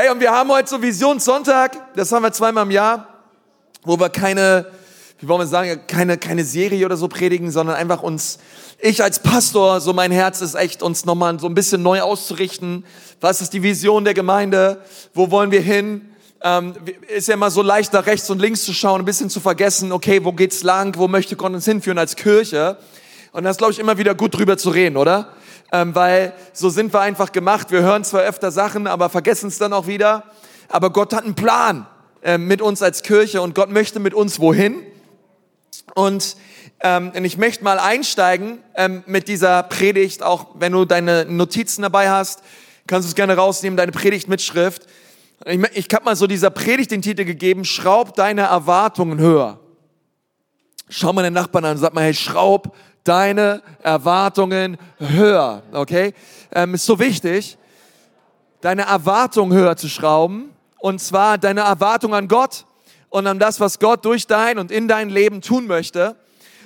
Hey, und wir haben heute so Visionssonntag, das haben wir zweimal im Jahr, wo wir keine, wie wollen wir sagen, keine, keine Serie oder so predigen, sondern einfach uns, ich als Pastor, so mein Herz ist echt, uns nochmal so ein bisschen neu auszurichten. Was ist die Vision der Gemeinde? Wo wollen wir hin? Ähm, ist ja immer so leicht nach rechts und links zu schauen, ein bisschen zu vergessen, okay, wo geht's lang? Wo möchte Gott uns hinführen als Kirche? Und das ist, glaube ich, immer wieder gut drüber zu reden, oder? Ähm, weil so sind wir einfach gemacht. Wir hören zwar öfter Sachen, aber vergessen es dann auch wieder. Aber Gott hat einen Plan äh, mit uns als Kirche und Gott möchte mit uns wohin. Und, ähm, und ich möchte mal einsteigen ähm, mit dieser Predigt, auch wenn du deine Notizen dabei hast, kannst du es gerne rausnehmen, deine Predigtmitschrift. Ich, ich habe mal so dieser Predigt den Titel gegeben, schraub deine Erwartungen höher. Schau mal den Nachbarn an und sag mal, hey, schraub deine Erwartungen höher. Okay? Ähm, ist so wichtig, deine Erwartungen höher zu schrauben. Und zwar deine Erwartung an Gott und an das, was Gott durch dein und in dein Leben tun möchte.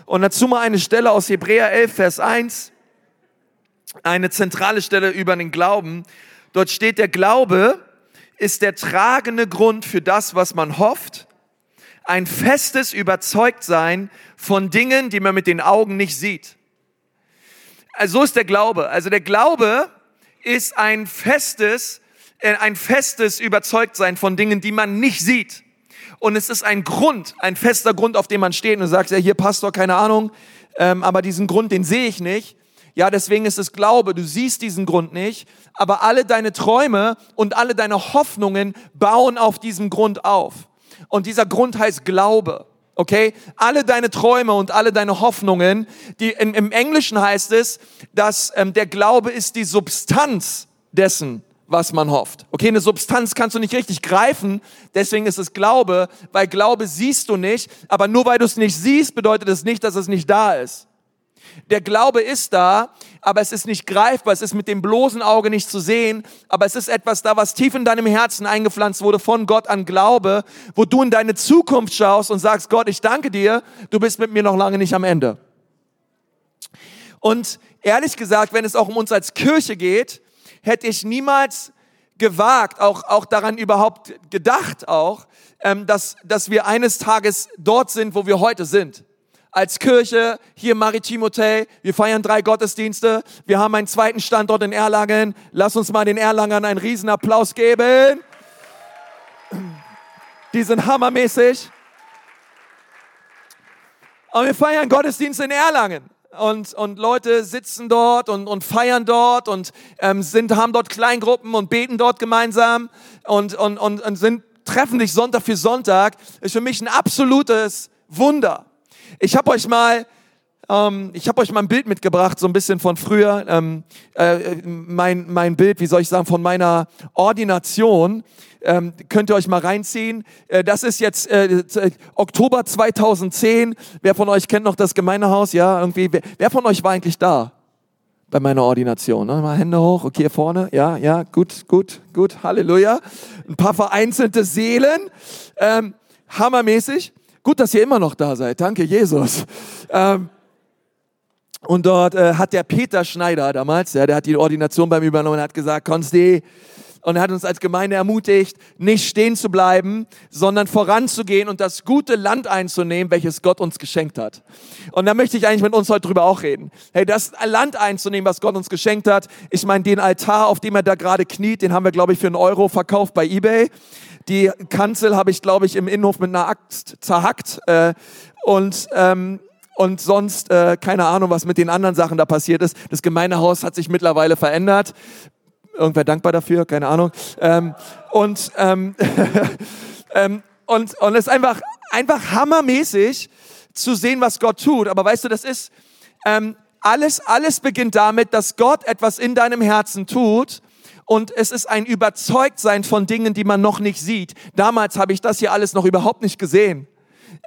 Und dazu mal eine Stelle aus Hebräer 11, Vers 1. Eine zentrale Stelle über den Glauben. Dort steht, der Glaube ist der tragende Grund für das, was man hofft ein festes Überzeugtsein von Dingen, die man mit den Augen nicht sieht. Also so ist der Glaube. Also der Glaube ist ein festes, äh, ein festes Überzeugtsein von Dingen, die man nicht sieht. Und es ist ein Grund, ein fester Grund, auf dem man steht und sagt, ja, hier Pastor, keine Ahnung, ähm, aber diesen Grund, den sehe ich nicht. Ja, deswegen ist es Glaube. Du siehst diesen Grund nicht, aber alle deine Träume und alle deine Hoffnungen bauen auf diesem Grund auf. Und dieser Grund heißt Glaube. Okay? Alle deine Träume und alle deine Hoffnungen, die in, im Englischen heißt es, dass ähm, der Glaube ist die Substanz dessen, was man hofft. Okay, eine Substanz kannst du nicht richtig greifen, deswegen ist es Glaube, weil Glaube siehst du nicht, aber nur weil du es nicht siehst, bedeutet es nicht, dass es nicht da ist. Der Glaube ist da, aber es ist nicht greifbar, es ist mit dem bloßen Auge nicht zu sehen, aber es ist etwas da, was tief in deinem Herzen eingepflanzt wurde von Gott an Glaube, wo du in deine Zukunft schaust und sagst, Gott, ich danke dir, du bist mit mir noch lange nicht am Ende. Und ehrlich gesagt, wenn es auch um uns als Kirche geht, hätte ich niemals gewagt, auch, auch daran überhaupt gedacht auch, ähm, dass, dass wir eines Tages dort sind, wo wir heute sind als Kirche hier im Maritim Hotel. Wir feiern drei Gottesdienste. Wir haben einen zweiten Standort in Erlangen. Lass uns mal den Erlangern einen riesen Applaus geben. Die sind hammermäßig. Und wir feiern Gottesdienst in Erlangen. Und, und Leute sitzen dort und, und feiern dort und ähm, sind, haben dort Kleingruppen und beten dort gemeinsam und, und, und, und sind, treffen sich Sonntag für Sonntag. Ist für mich ein absolutes Wunder. Ich habe euch mal ähm, ich habe euch mal ein Bild mitgebracht, so ein bisschen von früher. Ähm, äh, mein, mein Bild, wie soll ich sagen, von meiner Ordination. Ähm, könnt ihr euch mal reinziehen. Äh, das ist jetzt äh, Oktober 2010. Wer von euch kennt noch das Gemeindehaus? Ja, irgendwie. Wer, wer von euch war eigentlich da? Bei meiner Ordination. Ne? Mal Hände hoch. Okay, hier vorne. Ja, ja, gut, gut, gut. Halleluja. Ein paar vereinzelte Seelen. Ähm, hammermäßig. Gut, dass ihr immer noch da seid. Danke, Jesus. Ähm, und dort äh, hat der Peter Schneider damals, ja, der hat die Ordination beim Übernommen, hat gesagt, Konsti, und er hat uns als Gemeinde ermutigt, nicht stehen zu bleiben, sondern voranzugehen und das gute Land einzunehmen, welches Gott uns geschenkt hat. Und da möchte ich eigentlich mit uns heute drüber auch reden. Hey, das Land einzunehmen, was Gott uns geschenkt hat. Ich meine, den Altar, auf dem er da gerade kniet, den haben wir, glaube ich, für einen Euro verkauft bei eBay. Die Kanzel habe ich, glaube ich, im Innenhof mit einer Axt zerhackt. Äh, und ähm, und sonst äh, keine Ahnung, was mit den anderen Sachen da passiert ist. Das Gemeindehaus hat sich mittlerweile verändert. Irgendwer dankbar dafür? Keine Ahnung. Ähm, und, ähm, ähm, und und es ist einfach einfach hammermäßig zu sehen, was Gott tut. Aber weißt du, das ist ähm, alles alles beginnt damit, dass Gott etwas in deinem Herzen tut und es ist ein Überzeugtsein von Dingen, die man noch nicht sieht. Damals habe ich das hier alles noch überhaupt nicht gesehen.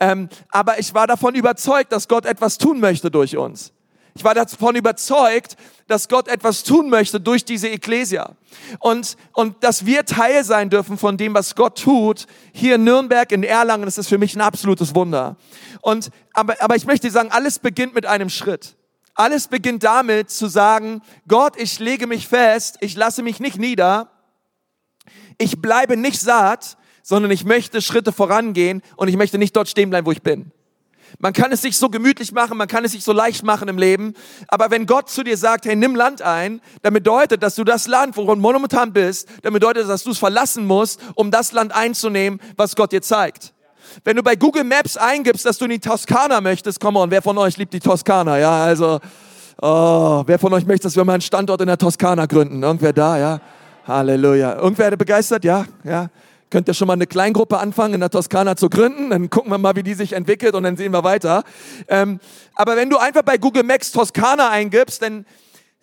Ähm, aber ich war davon überzeugt, dass Gott etwas tun möchte durch uns. Ich war davon überzeugt, dass Gott etwas tun möchte durch diese Ekklesia. Und, und dass wir Teil sein dürfen von dem, was Gott tut, hier in Nürnberg, in Erlangen, das ist für mich ein absolutes Wunder. Und, aber, aber ich möchte sagen, alles beginnt mit einem Schritt. Alles beginnt damit zu sagen, Gott, ich lege mich fest, ich lasse mich nicht nieder, Ich bleibe nicht saat, sondern ich möchte Schritte vorangehen und ich möchte nicht dort stehen bleiben, wo ich bin. Man kann es sich so gemütlich machen, man kann es sich so leicht machen im Leben, aber wenn Gott zu dir sagt, hey, nimm Land ein, dann bedeutet, dass du das Land, worin du momentan bist, dann bedeutet, dass du es verlassen musst, um das Land einzunehmen, was Gott dir zeigt. Wenn du bei Google Maps eingibst, dass du in die Toskana möchtest, komm on, wer von euch liebt die Toskana? Ja, also, oh, wer von euch möchte, dass wir mal einen Standort in der Toskana gründen? Irgendwer da, ja? Halleluja. Irgendwer begeistert? Ja, ja. Könnt ihr schon mal eine Kleingruppe anfangen, in der Toskana zu gründen? Dann gucken wir mal, wie die sich entwickelt und dann sehen wir weiter. Ähm, aber wenn du einfach bei Google Maps Toskana eingibst, dann,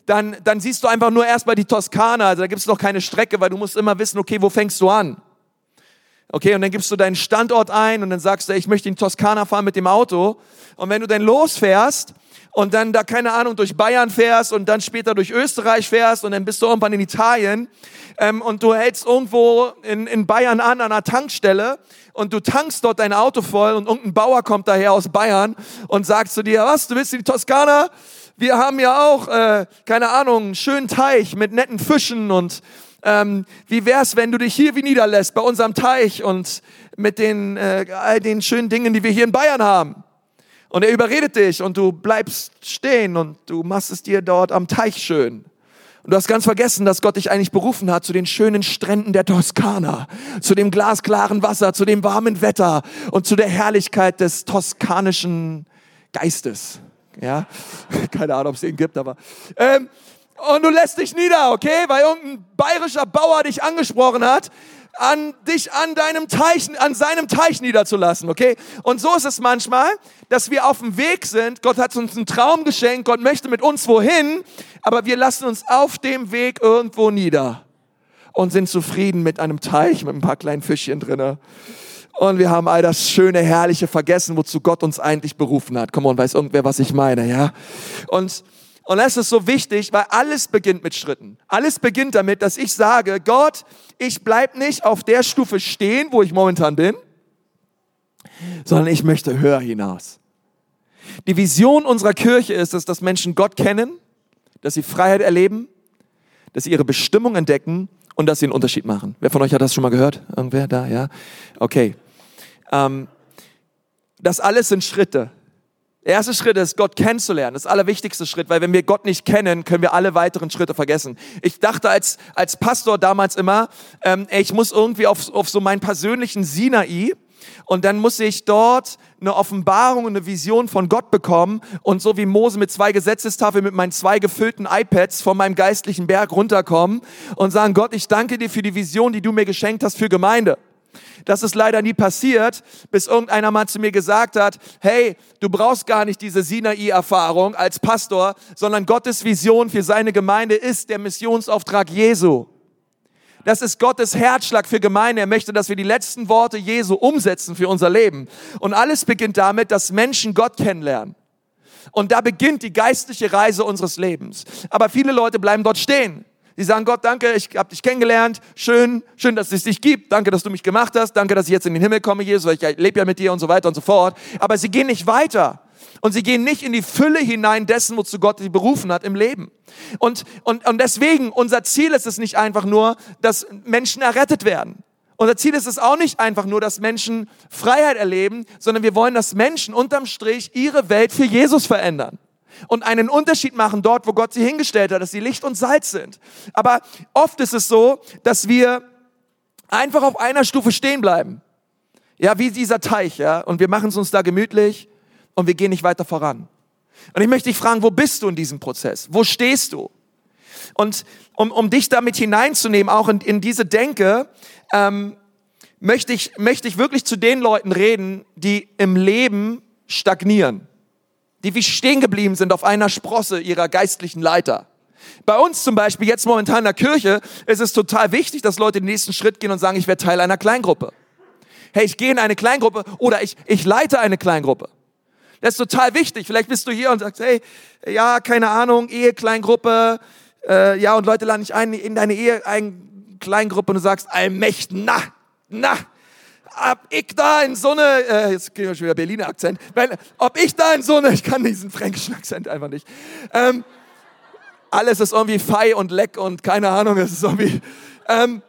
dann, dann siehst du einfach nur erstmal die Toskana. Also da gibt es noch keine Strecke, weil du musst immer wissen, okay, wo fängst du an? Okay, und dann gibst du deinen Standort ein und dann sagst du, ich möchte in Toskana fahren mit dem Auto. Und wenn du dann losfährst und dann da, keine Ahnung, durch Bayern fährst und dann später durch Österreich fährst und dann bist du irgendwann in Italien ähm, und du hältst irgendwo in, in Bayern an, an einer Tankstelle und du tankst dort dein Auto voll und irgendein Bauer kommt daher aus Bayern und sagt zu dir, was, du willst in Toskana? Wir haben ja auch, äh, keine Ahnung, einen schönen Teich mit netten Fischen und ähm, wie wär's, wenn du dich hier wie niederlässt bei unserem Teich und mit den äh, all den schönen Dingen, die wir hier in Bayern haben? Und er überredet dich und du bleibst stehen und du machst es dir dort am Teich schön. Und du hast ganz vergessen, dass Gott dich eigentlich berufen hat zu den schönen Stränden der Toskana, zu dem glasklaren Wasser, zu dem warmen Wetter und zu der Herrlichkeit des toskanischen Geistes. Ja, keine Ahnung, ob es den gibt, aber ähm, und du lässt dich nieder, okay? Weil irgendein bayerischer Bauer dich angesprochen hat, an dich an deinem Teich, an seinem Teich niederzulassen, okay? Und so ist es manchmal, dass wir auf dem Weg sind. Gott hat uns einen Traum geschenkt. Gott möchte mit uns wohin, aber wir lassen uns auf dem Weg irgendwo nieder und sind zufrieden mit einem Teich mit ein paar kleinen Fischchen drinne. Und wir haben all das schöne, herrliche vergessen, wozu Gott uns eigentlich berufen hat. Komm on, weiß irgendwer, was ich meine, ja? Und und das ist so wichtig, weil alles beginnt mit Schritten. Alles beginnt damit, dass ich sage, Gott, ich bleib nicht auf der Stufe stehen, wo ich momentan bin, sondern ich möchte höher hinaus. Die Vision unserer Kirche ist es, dass Menschen Gott kennen, dass sie Freiheit erleben, dass sie ihre Bestimmung entdecken und dass sie einen Unterschied machen. Wer von euch hat das schon mal gehört? Irgendwer da? Ja? Okay. Ähm, das alles sind Schritte. Der erste Schritt ist, Gott kennenzulernen. Das allerwichtigste Schritt, weil wenn wir Gott nicht kennen, können wir alle weiteren Schritte vergessen. Ich dachte als, als Pastor damals immer, ähm, ich muss irgendwie auf, auf so meinen persönlichen Sinai und dann muss ich dort eine Offenbarung und eine Vision von Gott bekommen und so wie Mose mit zwei Gesetzestafeln mit meinen zwei gefüllten iPads von meinem geistlichen Berg runterkommen und sagen, Gott, ich danke dir für die Vision, die du mir geschenkt hast für Gemeinde. Das ist leider nie passiert, bis irgendeiner mal zu mir gesagt hat, hey, du brauchst gar nicht diese Sinai-Erfahrung als Pastor, sondern Gottes Vision für seine Gemeinde ist der Missionsauftrag Jesu. Das ist Gottes Herzschlag für Gemeinde. Er möchte, dass wir die letzten Worte Jesu umsetzen für unser Leben. Und alles beginnt damit, dass Menschen Gott kennenlernen. Und da beginnt die geistliche Reise unseres Lebens. Aber viele Leute bleiben dort stehen. Sie sagen, Gott, danke, ich habe dich kennengelernt. Schön, schön, dass es dich gibt. Danke, dass du mich gemacht hast. Danke, dass ich jetzt in den Himmel komme, Jesus, weil ich lebe ja mit dir und so weiter und so fort. Aber sie gehen nicht weiter. Und sie gehen nicht in die Fülle hinein dessen, wozu Gott sie berufen hat im Leben. Und, und, und deswegen, unser Ziel ist es nicht einfach nur, dass Menschen errettet werden. Unser Ziel ist es auch nicht einfach nur, dass Menschen Freiheit erleben, sondern wir wollen, dass Menschen unterm Strich ihre Welt für Jesus verändern und einen Unterschied machen dort, wo Gott sie hingestellt hat, dass sie Licht und Salz sind. Aber oft ist es so, dass wir einfach auf einer Stufe stehen bleiben. Ja, wie dieser Teich, ja, und wir machen es uns da gemütlich und wir gehen nicht weiter voran. Und ich möchte dich fragen, wo bist du in diesem Prozess? Wo stehst du? Und um, um dich damit hineinzunehmen, auch in, in diese Denke, ähm, möchte, ich, möchte ich wirklich zu den Leuten reden, die im Leben stagnieren die wie stehen geblieben sind auf einer Sprosse ihrer geistlichen Leiter. Bei uns zum Beispiel, jetzt momentan in der Kirche, ist es total wichtig, dass Leute den nächsten Schritt gehen und sagen, ich werde Teil einer Kleingruppe. Hey, ich gehe in eine Kleingruppe oder ich, ich leite eine Kleingruppe. Das ist total wichtig. Vielleicht bist du hier und sagst, hey, ja, keine Ahnung, Ehe-Kleingruppe, äh, ja, und Leute laden dich ein in deine Ehe-Kleingruppe und du sagst, allmächt, na, na, ob ich da in so eine, äh, jetzt kriegen wir schon wieder Berliner Akzent, wenn, ob ich da in so eine, ich kann diesen fränkischen Akzent einfach nicht, ähm, alles ist irgendwie fei und leck und keine Ahnung, es ist irgendwie, ähm,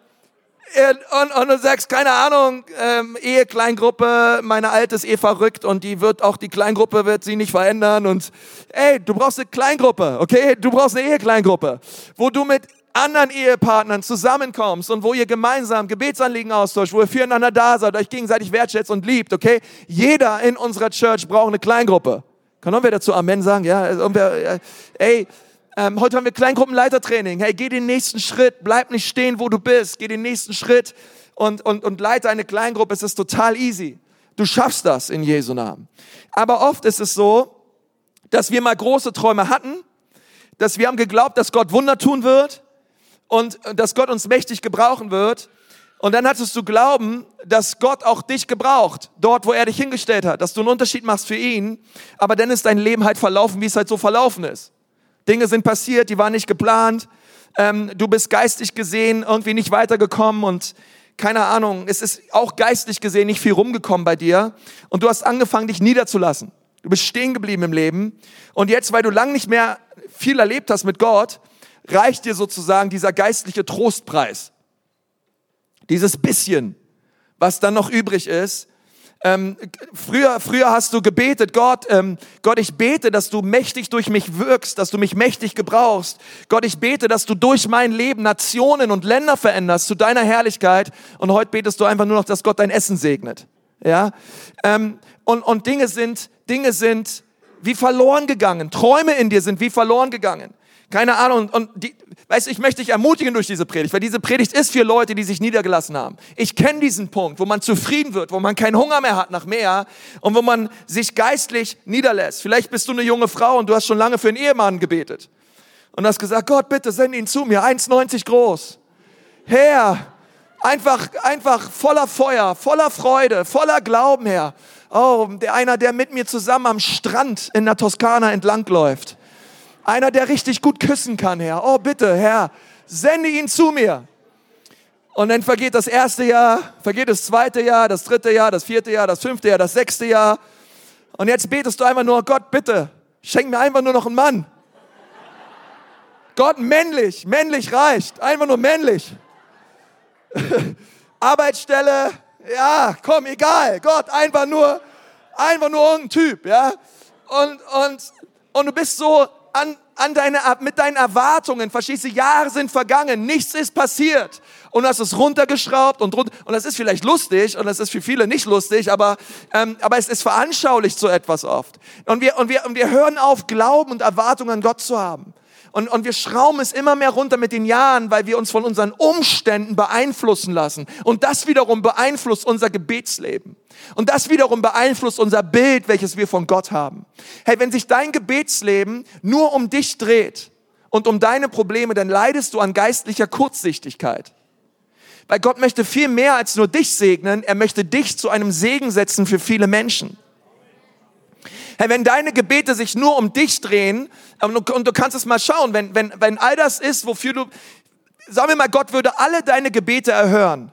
und, und du sagst, keine Ahnung, ähm, Ehekleingruppe, meine Alte ist eh verrückt und die wird auch, die Kleingruppe wird sie nicht verändern und ey, du brauchst eine Kleingruppe, okay? Du brauchst eine Ehekleingruppe, wo du mit anderen Ehepartnern zusammenkommst und wo ihr gemeinsam Gebetsanliegen austauscht, wo ihr füreinander da seid, euch gegenseitig wertschätzt und liebt, okay? Jeder in unserer Church braucht eine Kleingruppe. Kann irgendwer dazu Amen sagen? Ja, irgendwer, ey, ähm, heute haben wir Kleingruppenleitertraining. Hey, geh den nächsten Schritt, bleib nicht stehen, wo du bist. Geh den nächsten Schritt und, und, und leite eine Kleingruppe. Es ist total easy. Du schaffst das in Jesu Namen. Aber oft ist es so, dass wir mal große Träume hatten, dass wir haben geglaubt, dass Gott Wunder tun wird und dass Gott uns mächtig gebrauchen wird. Und dann hattest du Glauben, dass Gott auch dich gebraucht, dort, wo er dich hingestellt hat, dass du einen Unterschied machst für ihn. Aber dann ist dein Leben halt verlaufen, wie es halt so verlaufen ist. Dinge sind passiert, die waren nicht geplant. Ähm, du bist geistig gesehen irgendwie nicht weitergekommen und keine Ahnung, es ist auch geistlich gesehen nicht viel rumgekommen bei dir. Und du hast angefangen, dich niederzulassen. Du bist stehen geblieben im Leben. Und jetzt, weil du lang nicht mehr viel erlebt hast mit Gott, reicht dir sozusagen dieser geistliche Trostpreis. Dieses bisschen, was dann noch übrig ist, ähm, früher, früher hast du gebetet, Gott, ähm, Gott, ich bete, dass du mächtig durch mich wirkst, dass du mich mächtig gebrauchst. Gott, ich bete, dass du durch mein Leben Nationen und Länder veränderst zu deiner Herrlichkeit. Und heute betest du einfach nur noch, dass Gott dein Essen segnet. Ja, ähm, und, und Dinge sind, Dinge sind wie verloren gegangen. Träume in dir sind wie verloren gegangen. Keine Ahnung. Und die, weißt du, ich möchte dich ermutigen durch diese Predigt, weil diese Predigt ist für Leute, die sich niedergelassen haben. Ich kenne diesen Punkt, wo man zufrieden wird, wo man keinen Hunger mehr hat nach mehr und wo man sich geistlich niederlässt. Vielleicht bist du eine junge Frau und du hast schon lange für einen Ehemann gebetet und hast gesagt, Gott, bitte send ihn zu mir, 1,90 groß. Herr, einfach, einfach voller Feuer, voller Freude, voller Glauben, Herr. Oh, der einer, der mit mir zusammen am Strand in der Toskana entlangläuft. Einer, der richtig gut küssen kann, Herr. Oh, bitte, Herr, sende ihn zu mir. Und dann vergeht das erste Jahr, vergeht das zweite Jahr, das dritte Jahr, das vierte Jahr, das fünfte Jahr, das sechste Jahr. Und jetzt betest du einfach nur, Gott, bitte, schenk mir einfach nur noch einen Mann. Gott, männlich, männlich reicht, einfach nur männlich. Arbeitsstelle, ja, komm, egal. Gott, einfach nur, einfach nur irgendein Typ, ja. Und, und, und du bist so an, an deine, mit deinen Erwartungen, verstehst Jahre sind vergangen, nichts ist passiert. Und du hast es runtergeschraubt und runter, und das ist vielleicht lustig und das ist für viele nicht lustig, aber, ähm, aber es ist veranschaulicht so etwas oft. Und wir, und, wir, und wir hören auf, Glauben und Erwartungen an Gott zu haben. Und, und wir schrauben es immer mehr runter mit den Jahren, weil wir uns von unseren Umständen beeinflussen lassen. Und das wiederum beeinflusst unser Gebetsleben. Und das wiederum beeinflusst unser Bild, welches wir von Gott haben. Hey, wenn sich dein Gebetsleben nur um dich dreht und um deine Probleme, dann leidest du an geistlicher Kurzsichtigkeit. Weil Gott möchte viel mehr als nur dich segnen, er möchte dich zu einem Segen setzen für viele Menschen. Hey, wenn deine Gebete sich nur um dich drehen, ähm, und du kannst es mal schauen, wenn, wenn, wenn all das ist, wofür du, sagen wir mal, Gott würde alle deine Gebete erhören,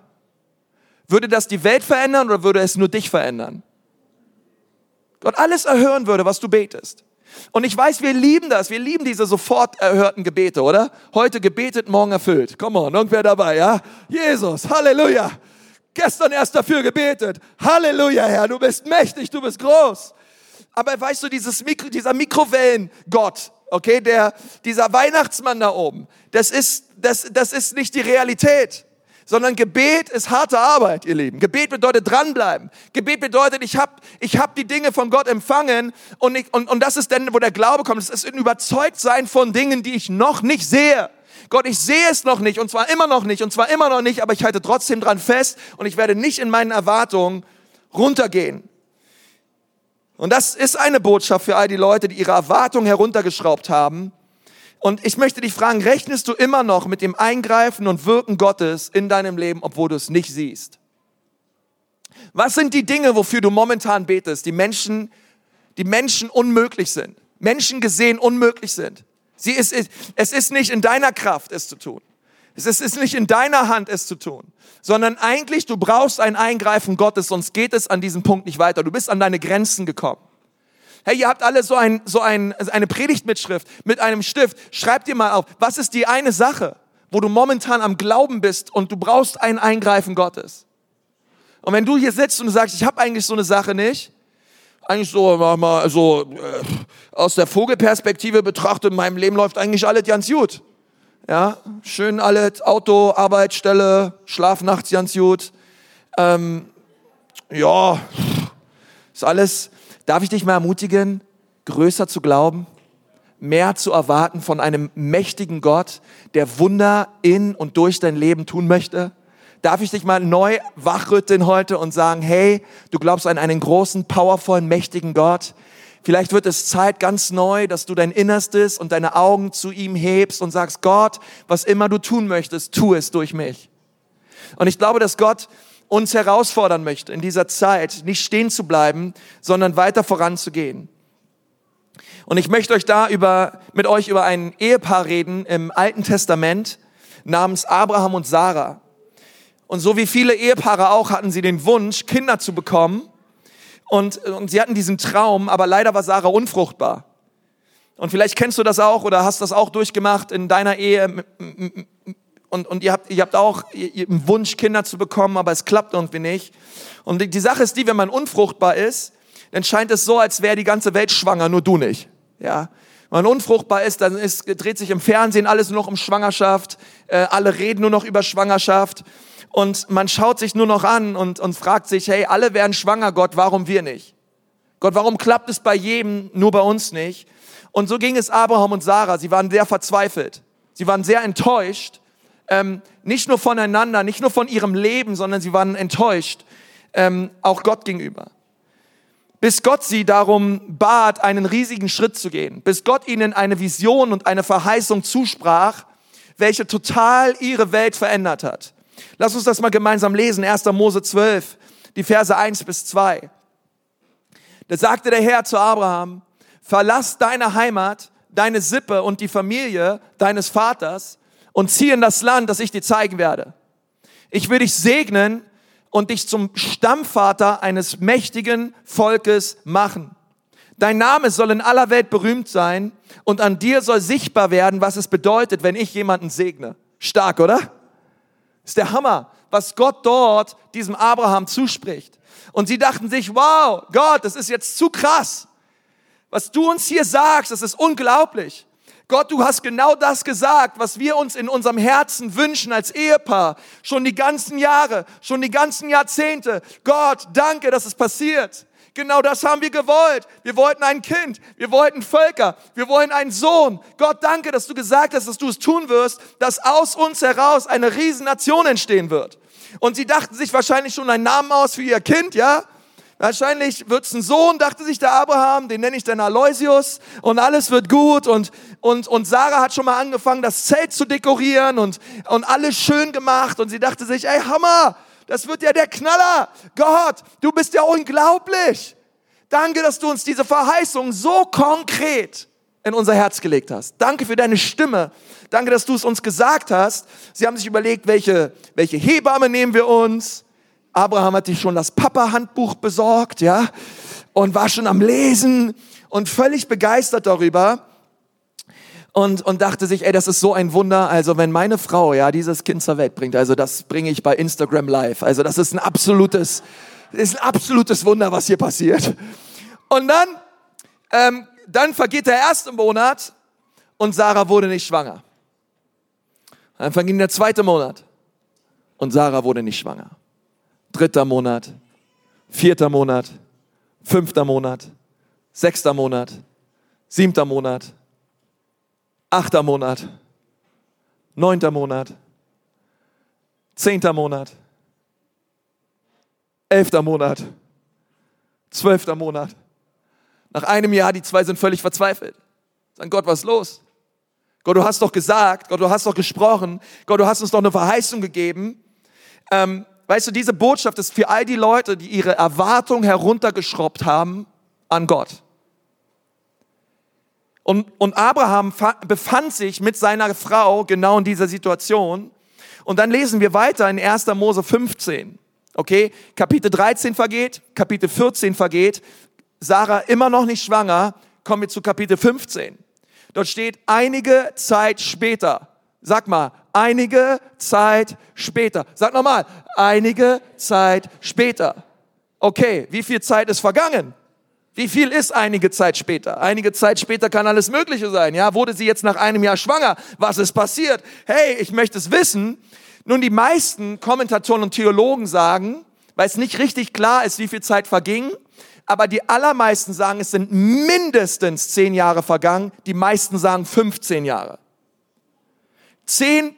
würde das die Welt verändern oder würde es nur dich verändern? Gott alles erhören würde, was du betest. Und ich weiß, wir lieben das. Wir lieben diese sofort erhörten Gebete, oder? Heute gebetet, morgen erfüllt. Komm on, irgendwer dabei, ja? Jesus, Halleluja. Gestern erst dafür gebetet. Halleluja, Herr, du bist mächtig, du bist groß. Aber weißt du, dieses Mikro, dieser Mikrowellengott, okay, der, dieser Weihnachtsmann da oben, das ist, das, das ist nicht die Realität sondern Gebet ist harte Arbeit, ihr Lieben. Gebet bedeutet dranbleiben. Gebet bedeutet, ich habe ich hab die Dinge von Gott empfangen und, ich, und, und das ist dann, wo der Glaube kommt. Es ist ein Überzeugtsein von Dingen, die ich noch nicht sehe. Gott, ich sehe es noch nicht und zwar immer noch nicht und zwar immer noch nicht, aber ich halte trotzdem dran fest und ich werde nicht in meinen Erwartungen runtergehen. Und das ist eine Botschaft für all die Leute, die ihre Erwartungen heruntergeschraubt haben. Und ich möchte dich fragen, rechnest du immer noch mit dem Eingreifen und Wirken Gottes in deinem Leben, obwohl du es nicht siehst? Was sind die Dinge, wofür du momentan betest, die Menschen, die Menschen unmöglich sind? Menschen gesehen unmöglich sind. Sie ist, es ist nicht in deiner Kraft, es zu tun. Es ist nicht in deiner Hand, es zu tun, sondern eigentlich du brauchst ein Eingreifen Gottes, sonst geht es an diesem Punkt nicht weiter. Du bist an deine Grenzen gekommen. Hey, ihr habt alle so, ein, so ein, eine Predigtmitschrift mit einem Stift. Schreibt ihr mal auf, was ist die eine Sache, wo du momentan am Glauben bist und du brauchst ein Eingreifen Gottes. Und wenn du hier sitzt und sagst, ich habe eigentlich so eine Sache nicht, eigentlich so, mal, so äh, aus der Vogelperspektive betrachtet, in meinem Leben läuft eigentlich alles ganz gut. Ja, schön alles, Auto, Arbeitsstelle, Schlaf nachts ganz gut. Ähm, ja, ist alles. Darf ich dich mal ermutigen, größer zu glauben, mehr zu erwarten von einem mächtigen Gott, der Wunder in und durch dein Leben tun möchte? Darf ich dich mal neu wachrütteln heute und sagen, hey, du glaubst an einen großen, powervollen, mächtigen Gott? Vielleicht wird es Zeit ganz neu, dass du dein Innerstes und deine Augen zu ihm hebst und sagst, Gott, was immer du tun möchtest, tu es durch mich. Und ich glaube, dass Gott uns herausfordern möchte, in dieser Zeit nicht stehen zu bleiben, sondern weiter voranzugehen. Und ich möchte euch da über, mit euch über ein Ehepaar reden im Alten Testament namens Abraham und Sarah. Und so wie viele Ehepaare auch hatten sie den Wunsch, Kinder zu bekommen. Und, und sie hatten diesen Traum, aber leider war Sarah unfruchtbar. Und vielleicht kennst du das auch oder hast das auch durchgemacht in deiner Ehe. Und, und ihr, habt, ihr habt auch einen Wunsch, Kinder zu bekommen, aber es klappt irgendwie nicht. Und die, Sache ist die, wenn man unfruchtbar ist, dann scheint es so, als wäre die ganze Welt schwanger, nur du nicht. Ja, wenn man unfruchtbar ist, dann ist, dreht sich im Fernsehen alles nur noch um Schwangerschaft, äh, alle reden nur noch über Schwangerschaft und man schaut sich nur noch an und, und fragt sich, hey, alle werden schwanger, Gott, warum wir nicht? Gott, warum klappt es bei jedem, nur bei uns nicht? Und so ging es Abraham und Sarah. Sie waren sehr verzweifelt. Sie waren sehr enttäuscht. Ähm, nicht nur voneinander, nicht nur von ihrem Leben, sondern sie waren enttäuscht, ähm, auch Gott gegenüber. Bis Gott sie darum bat, einen riesigen Schritt zu gehen. Bis Gott ihnen eine Vision und eine Verheißung zusprach, welche total ihre Welt verändert hat. Lass uns das mal gemeinsam lesen. 1. Mose 12, die Verse 1 bis 2. Da sagte der Herr zu Abraham, verlass deine Heimat, deine Sippe und die Familie deines Vaters und zieh in das Land, das ich dir zeigen werde. Ich will dich segnen und dich zum Stammvater eines mächtigen Volkes machen. Dein Name soll in aller Welt berühmt sein und an dir soll sichtbar werden, was es bedeutet, wenn ich jemanden segne. Stark, oder? Ist der Hammer, was Gott dort diesem Abraham zuspricht. Und sie dachten sich, wow, Gott, das ist jetzt zu krass. Was du uns hier sagst, das ist unglaublich. Gott, du hast genau das gesagt, was wir uns in unserem Herzen wünschen als Ehepaar. Schon die ganzen Jahre, schon die ganzen Jahrzehnte. Gott, danke, dass es passiert. Genau das haben wir gewollt. Wir wollten ein Kind, wir wollten Völker, wir wollen einen Sohn. Gott, danke, dass du gesagt hast, dass du es tun wirst, dass aus uns heraus eine Riesennation entstehen wird. Und sie dachten sich wahrscheinlich schon einen Namen aus für ihr Kind, ja? Wahrscheinlich wird's ein Sohn, dachte sich der Abraham, den nenne ich dann Aloysius und alles wird gut und, und, und Sarah hat schon mal angefangen, das Zelt zu dekorieren und, und alles schön gemacht und sie dachte sich, ey Hammer, das wird ja der Knaller. Gott, du bist ja unglaublich. Danke, dass du uns diese Verheißung so konkret in unser Herz gelegt hast. Danke für deine Stimme. Danke, dass du es uns gesagt hast. Sie haben sich überlegt, welche, welche Hebamme nehmen wir uns. Abraham hat sich schon das Papa-Handbuch besorgt, ja, und war schon am Lesen und völlig begeistert darüber und, und dachte sich, ey, das ist so ein Wunder. Also wenn meine Frau ja dieses Kind zur Welt bringt, also das bringe ich bei Instagram live. Also das ist ein absolutes, ist ein absolutes Wunder, was hier passiert. Und dann, ähm, dann vergeht der erste Monat und Sarah wurde nicht schwanger. Dann verging der zweite Monat und Sarah wurde nicht schwanger. Dritter Monat, vierter Monat, fünfter Monat, sechster Monat, siebter Monat, Achter Monat, neunter Monat, zehnter Monat, elfter Monat, zwölfter Monat. Nach einem Jahr, die zwei sind völlig verzweifelt. Sagen, Gott, was ist los? Gott, du hast doch gesagt, Gott, du hast doch gesprochen, Gott, du hast uns doch eine Verheißung gegeben. Ähm, weißt du, diese Botschaft ist für all die Leute, die ihre Erwartung heruntergeschraubt haben an Gott. Und, und Abraham befand sich mit seiner Frau genau in dieser Situation. Und dann lesen wir weiter in 1. Mose 15. Okay, Kapitel 13 vergeht, Kapitel 14 vergeht, Sarah immer noch nicht schwanger, kommen wir zu Kapitel 15. Dort steht einige Zeit später. Sag mal, Einige Zeit später. Sag nochmal, einige Zeit später. Okay, wie viel Zeit ist vergangen? Wie viel ist einige Zeit später? Einige Zeit später kann alles Mögliche sein. Ja, wurde sie jetzt nach einem Jahr schwanger? Was ist passiert? Hey, ich möchte es wissen. Nun, die meisten Kommentatoren und Theologen sagen, weil es nicht richtig klar ist, wie viel Zeit verging, aber die allermeisten sagen, es sind mindestens zehn Jahre vergangen. Die meisten sagen 15 Jahre. Zehn,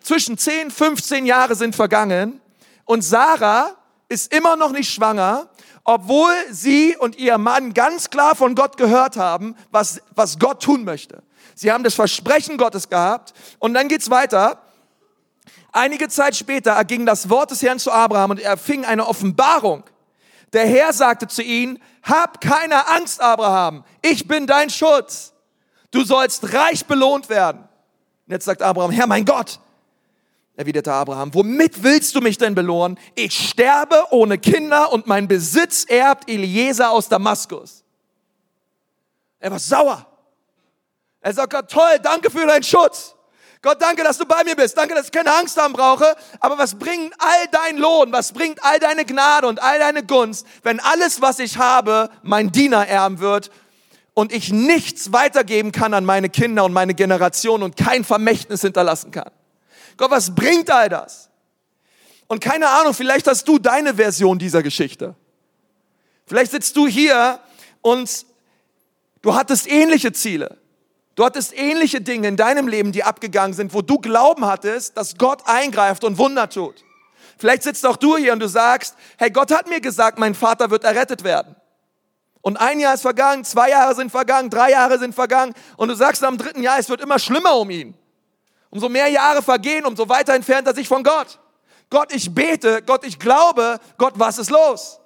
zwischen 10, 15 Jahre sind vergangen und Sarah ist immer noch nicht schwanger, obwohl sie und ihr Mann ganz klar von Gott gehört haben, was, was Gott tun möchte. Sie haben das Versprechen Gottes gehabt und dann geht's weiter. Einige Zeit später erging das Wort des Herrn zu Abraham und er fing eine Offenbarung. Der Herr sagte zu ihm, hab keine Angst, Abraham, ich bin dein Schutz. Du sollst reich belohnt werden. Und jetzt sagt Abraham, Herr mein Gott, erwiderte Abraham, womit willst du mich denn belohnen? Ich sterbe ohne Kinder und mein Besitz erbt Eliezer aus Damaskus. Er war sauer. Er sagt, Gott, toll, danke für deinen Schutz. Gott, danke, dass du bei mir bist. Danke, dass ich keine Angst haben brauche. Aber was bringt all dein Lohn? Was bringt all deine Gnade und all deine Gunst, wenn alles, was ich habe, mein Diener erben wird und ich nichts weitergeben kann an meine Kinder und meine Generation und kein Vermächtnis hinterlassen kann? Gott, was bringt all das? Und keine Ahnung, vielleicht hast du deine Version dieser Geschichte. Vielleicht sitzt du hier und du hattest ähnliche Ziele. Du hattest ähnliche Dinge in deinem Leben, die abgegangen sind, wo du Glauben hattest, dass Gott eingreift und Wunder tut. Vielleicht sitzt auch du hier und du sagst, hey, Gott hat mir gesagt, mein Vater wird errettet werden. Und ein Jahr ist vergangen, zwei Jahre sind vergangen, drei Jahre sind vergangen und du sagst am dritten Jahr, es wird immer schlimmer um ihn. Umso mehr Jahre vergehen, umso weiter entfernt er sich von Gott. Gott, ich bete, Gott, ich glaube, Gott, was ist los?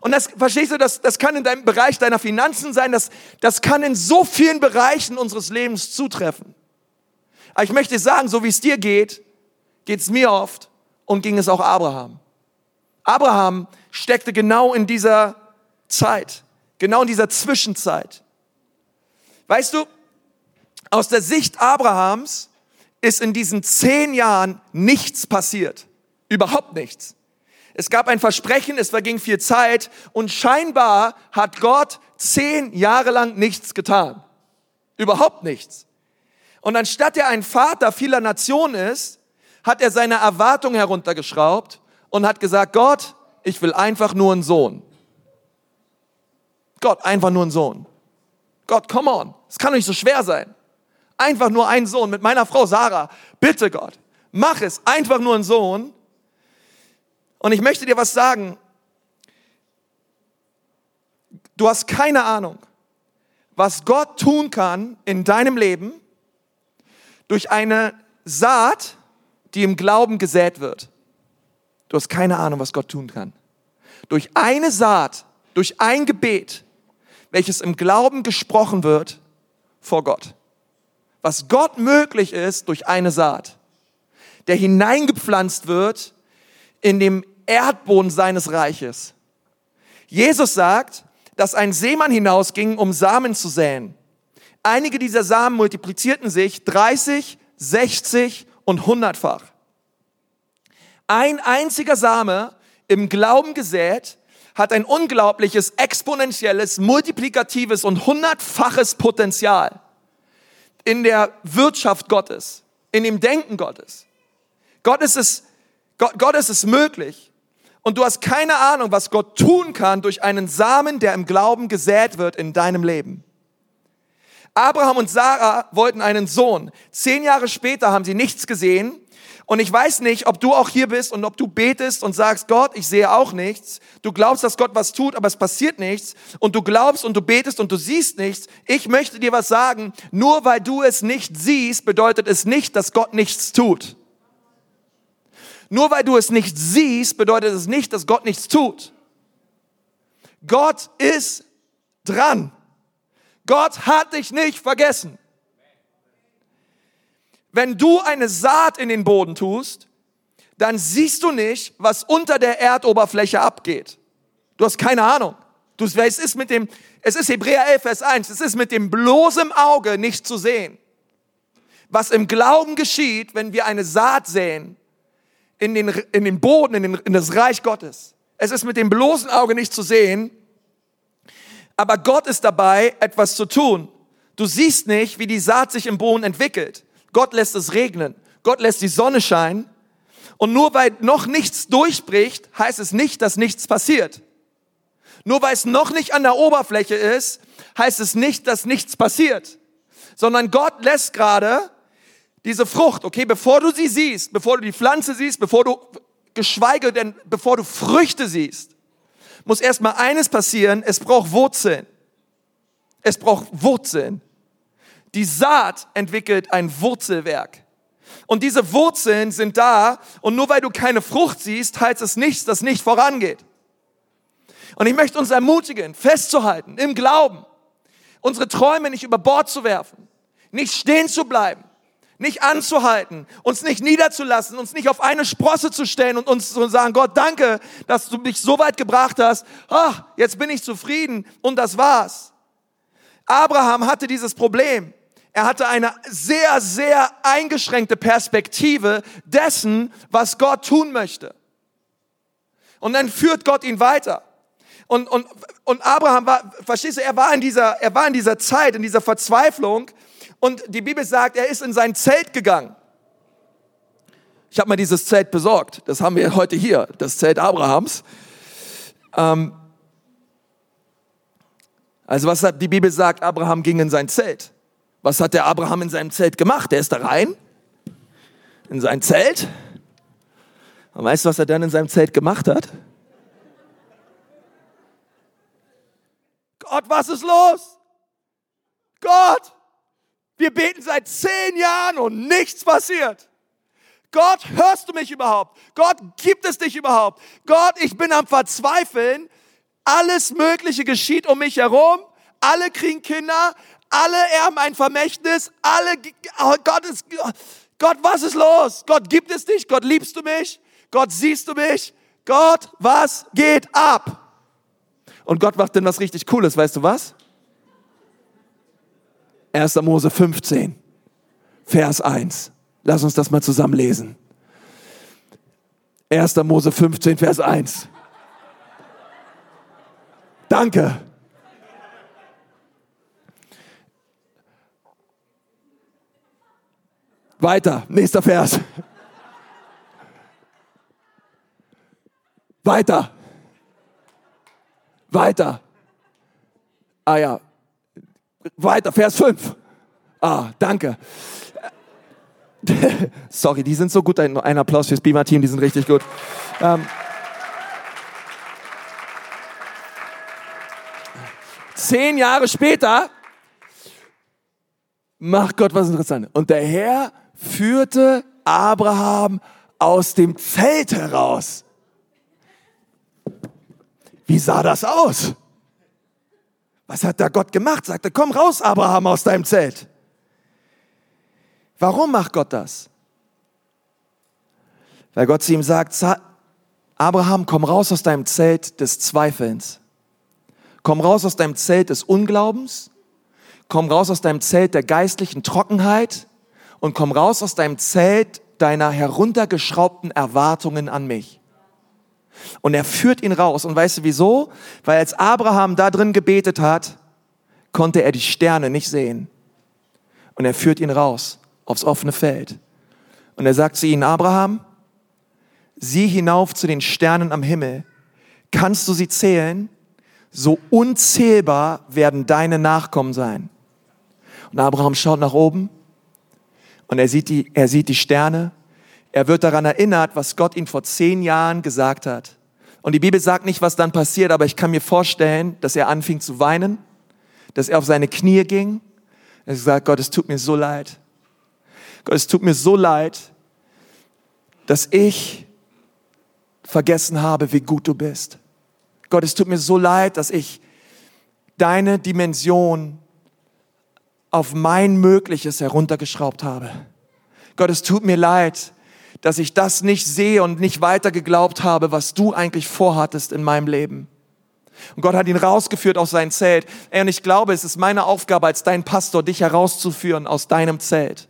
Und das, verstehst du, das, das kann in deinem Bereich deiner Finanzen sein, das, das kann in so vielen Bereichen unseres Lebens zutreffen. Aber ich möchte sagen, so wie es dir geht, geht es mir oft und ging es auch Abraham. Abraham steckte genau in dieser Zeit, genau in dieser Zwischenzeit. Weißt du, aus der Sicht Abrahams ist in diesen zehn Jahren nichts passiert. Überhaupt nichts. Es gab ein Versprechen, es verging viel Zeit und scheinbar hat Gott zehn Jahre lang nichts getan. Überhaupt nichts. Und anstatt er ein Vater vieler Nationen ist, hat er seine Erwartung heruntergeschraubt und hat gesagt, Gott, ich will einfach nur einen Sohn. Gott, einfach nur einen Sohn. Gott, come on. Es kann doch nicht so schwer sein. Einfach nur ein Sohn mit meiner Frau Sarah. Bitte Gott, mach es. Einfach nur ein Sohn. Und ich möchte dir was sagen. Du hast keine Ahnung, was Gott tun kann in deinem Leben durch eine Saat, die im Glauben gesät wird. Du hast keine Ahnung, was Gott tun kann. Durch eine Saat, durch ein Gebet, welches im Glauben gesprochen wird vor Gott was Gott möglich ist durch eine Saat, der hineingepflanzt wird in dem Erdboden seines Reiches. Jesus sagt, dass ein Seemann hinausging, um Samen zu säen. Einige dieser Samen multiplizierten sich 30, 60 und 100-fach. Ein einziger Same im Glauben gesät hat ein unglaubliches, exponentielles, multiplikatives und hundertfaches Potenzial in der Wirtschaft Gottes, in dem Denken Gottes. Gott ist es, Gott, Gott ist es möglich. Und du hast keine Ahnung, was Gott tun kann durch einen Samen, der im Glauben gesät wird in deinem Leben. Abraham und Sarah wollten einen Sohn. Zehn Jahre später haben sie nichts gesehen und ich weiß nicht, ob du auch hier bist und ob du betest und sagst, Gott, ich sehe auch nichts. Du glaubst, dass Gott was tut, aber es passiert nichts. Und du glaubst und du betest und du siehst nichts. Ich möchte dir was sagen. Nur weil du es nicht siehst, bedeutet es nicht, dass Gott nichts tut. Nur weil du es nicht siehst, bedeutet es nicht, dass Gott nichts tut. Gott ist dran. Gott hat dich nicht vergessen. Wenn du eine Saat in den Boden tust, dann siehst du nicht, was unter der Erdoberfläche abgeht. Du hast keine Ahnung. Du, es ist mit dem, es ist Hebräer 11, Vers 1, es ist mit dem bloßen Auge nicht zu sehen. was im Glauben geschieht, wenn wir eine Saat säen in den, in den Boden, in, den, in das Reich Gottes. Es ist mit dem bloßen Auge nicht zu sehen, aber Gott ist dabei, etwas zu tun. Du siehst nicht, wie die Saat sich im Boden entwickelt. Gott lässt es regnen. Gott lässt die Sonne scheinen. Und nur weil noch nichts durchbricht, heißt es nicht, dass nichts passiert. Nur weil es noch nicht an der Oberfläche ist, heißt es nicht, dass nichts passiert. Sondern Gott lässt gerade diese Frucht, okay, bevor du sie siehst, bevor du die Pflanze siehst, bevor du, geschweige denn, bevor du Früchte siehst, muss erstmal eines passieren, es braucht Wurzeln. Es braucht Wurzeln. Die Saat entwickelt ein Wurzelwerk. Und diese Wurzeln sind da und nur weil du keine Frucht siehst, heißt es nichts, dass nicht vorangeht. Und ich möchte uns ermutigen, festzuhalten im Glauben, unsere Träume nicht über Bord zu werfen, nicht stehen zu bleiben, nicht anzuhalten, uns nicht niederzulassen, uns nicht auf eine Sprosse zu stellen und uns zu sagen, Gott, danke, dass du mich so weit gebracht hast. Ach, jetzt bin ich zufrieden und das war's. Abraham hatte dieses Problem. Er hatte eine sehr, sehr eingeschränkte Perspektive dessen, was Gott tun möchte. Und dann führt Gott ihn weiter. Und, und, und Abraham war, verstehst du, er war in dieser, er war in dieser Zeit, in dieser Verzweiflung, und die Bibel sagt, er ist in sein Zelt gegangen. Ich habe mir dieses Zelt besorgt. Das haben wir heute hier, das Zelt Abrahams. Ähm also was die Bibel sagt, Abraham ging in sein Zelt. Was hat der Abraham in seinem Zelt gemacht? Der ist da rein, in sein Zelt. Und weißt du, was er dann in seinem Zelt gemacht hat? Gott, was ist los? Gott, wir beten seit zehn Jahren und nichts passiert. Gott, hörst du mich überhaupt? Gott, gibt es dich überhaupt? Gott, ich bin am Verzweifeln. Alles Mögliche geschieht um mich herum. Alle kriegen Kinder. Alle erben ein Vermächtnis. Alle, oh Gott ist, Gott, was ist los? Gott, gibt es dich? Gott, liebst du mich? Gott, siehst du mich? Gott, was geht ab? Und Gott macht denn was richtig Cooles, weißt du was? 1. Mose 15, Vers 1. Lass uns das mal zusammen lesen. 1. Mose 15, Vers 1. Danke. Weiter, nächster Vers. Weiter. Weiter. Ah ja, weiter, Vers 5. Ah, danke. Sorry, die sind so gut. Ein, ein Applaus fürs Beamer-Team, die sind richtig gut. Ähm, zehn Jahre später macht Gott was Interessantes. Und der Herr führte Abraham aus dem Zelt heraus. Wie sah das aus? Was hat da Gott gemacht? Sagte, komm raus, Abraham, aus deinem Zelt. Warum macht Gott das? Weil Gott zu ihm sagt, Abraham, komm raus aus deinem Zelt des Zweifelns. Komm raus aus deinem Zelt des Unglaubens. Komm raus aus deinem Zelt der geistlichen Trockenheit und komm raus aus deinem Zelt deiner heruntergeschraubten Erwartungen an mich. Und er führt ihn raus. Und weißt du wieso? Weil als Abraham da drin gebetet hat, konnte er die Sterne nicht sehen. Und er führt ihn raus aufs offene Feld. Und er sagt zu ihnen, Abraham, sieh hinauf zu den Sternen am Himmel. Kannst du sie zählen? So unzählbar werden deine Nachkommen sein. Und Abraham schaut nach oben und er sieht die, er sieht die Sterne er wird daran erinnert, was Gott ihm vor zehn Jahren gesagt hat. Und die Bibel sagt nicht, was dann passiert, aber ich kann mir vorstellen, dass er anfing zu weinen, dass er auf seine Knie ging. Er sagt, Gott, es tut mir so leid. Gott, es tut mir so leid, dass ich vergessen habe, wie gut du bist. Gott, es tut mir so leid, dass ich deine Dimension auf mein Mögliches heruntergeschraubt habe. Gott, es tut mir leid, dass ich das nicht sehe und nicht weiter geglaubt habe, was du eigentlich vorhattest in meinem Leben. Und Gott hat ihn rausgeführt aus sein Zelt. Ey, und ich glaube, es ist meine Aufgabe als dein Pastor, dich herauszuführen aus deinem Zelt.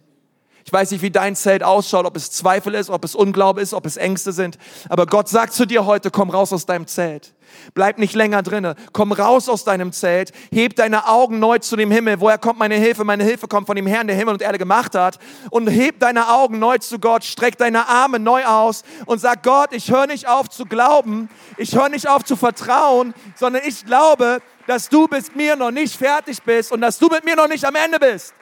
Ich weiß nicht, wie dein Zelt ausschaut, ob es Zweifel ist, ob es Unglaube ist, ob es Ängste sind. Aber Gott sagt zu dir heute, komm raus aus deinem Zelt. Bleib nicht länger drinne. Komm raus aus deinem Zelt. Heb deine Augen neu zu dem Himmel. Woher kommt meine Hilfe? Meine Hilfe kommt von dem Herrn, der Himmel und Erde gemacht hat. Und heb deine Augen neu zu Gott. Streck deine Arme neu aus und sag Gott, ich höre nicht auf zu glauben. Ich höre nicht auf zu vertrauen, sondern ich glaube, dass du mit mir noch nicht fertig bist und dass du mit mir noch nicht am Ende bist.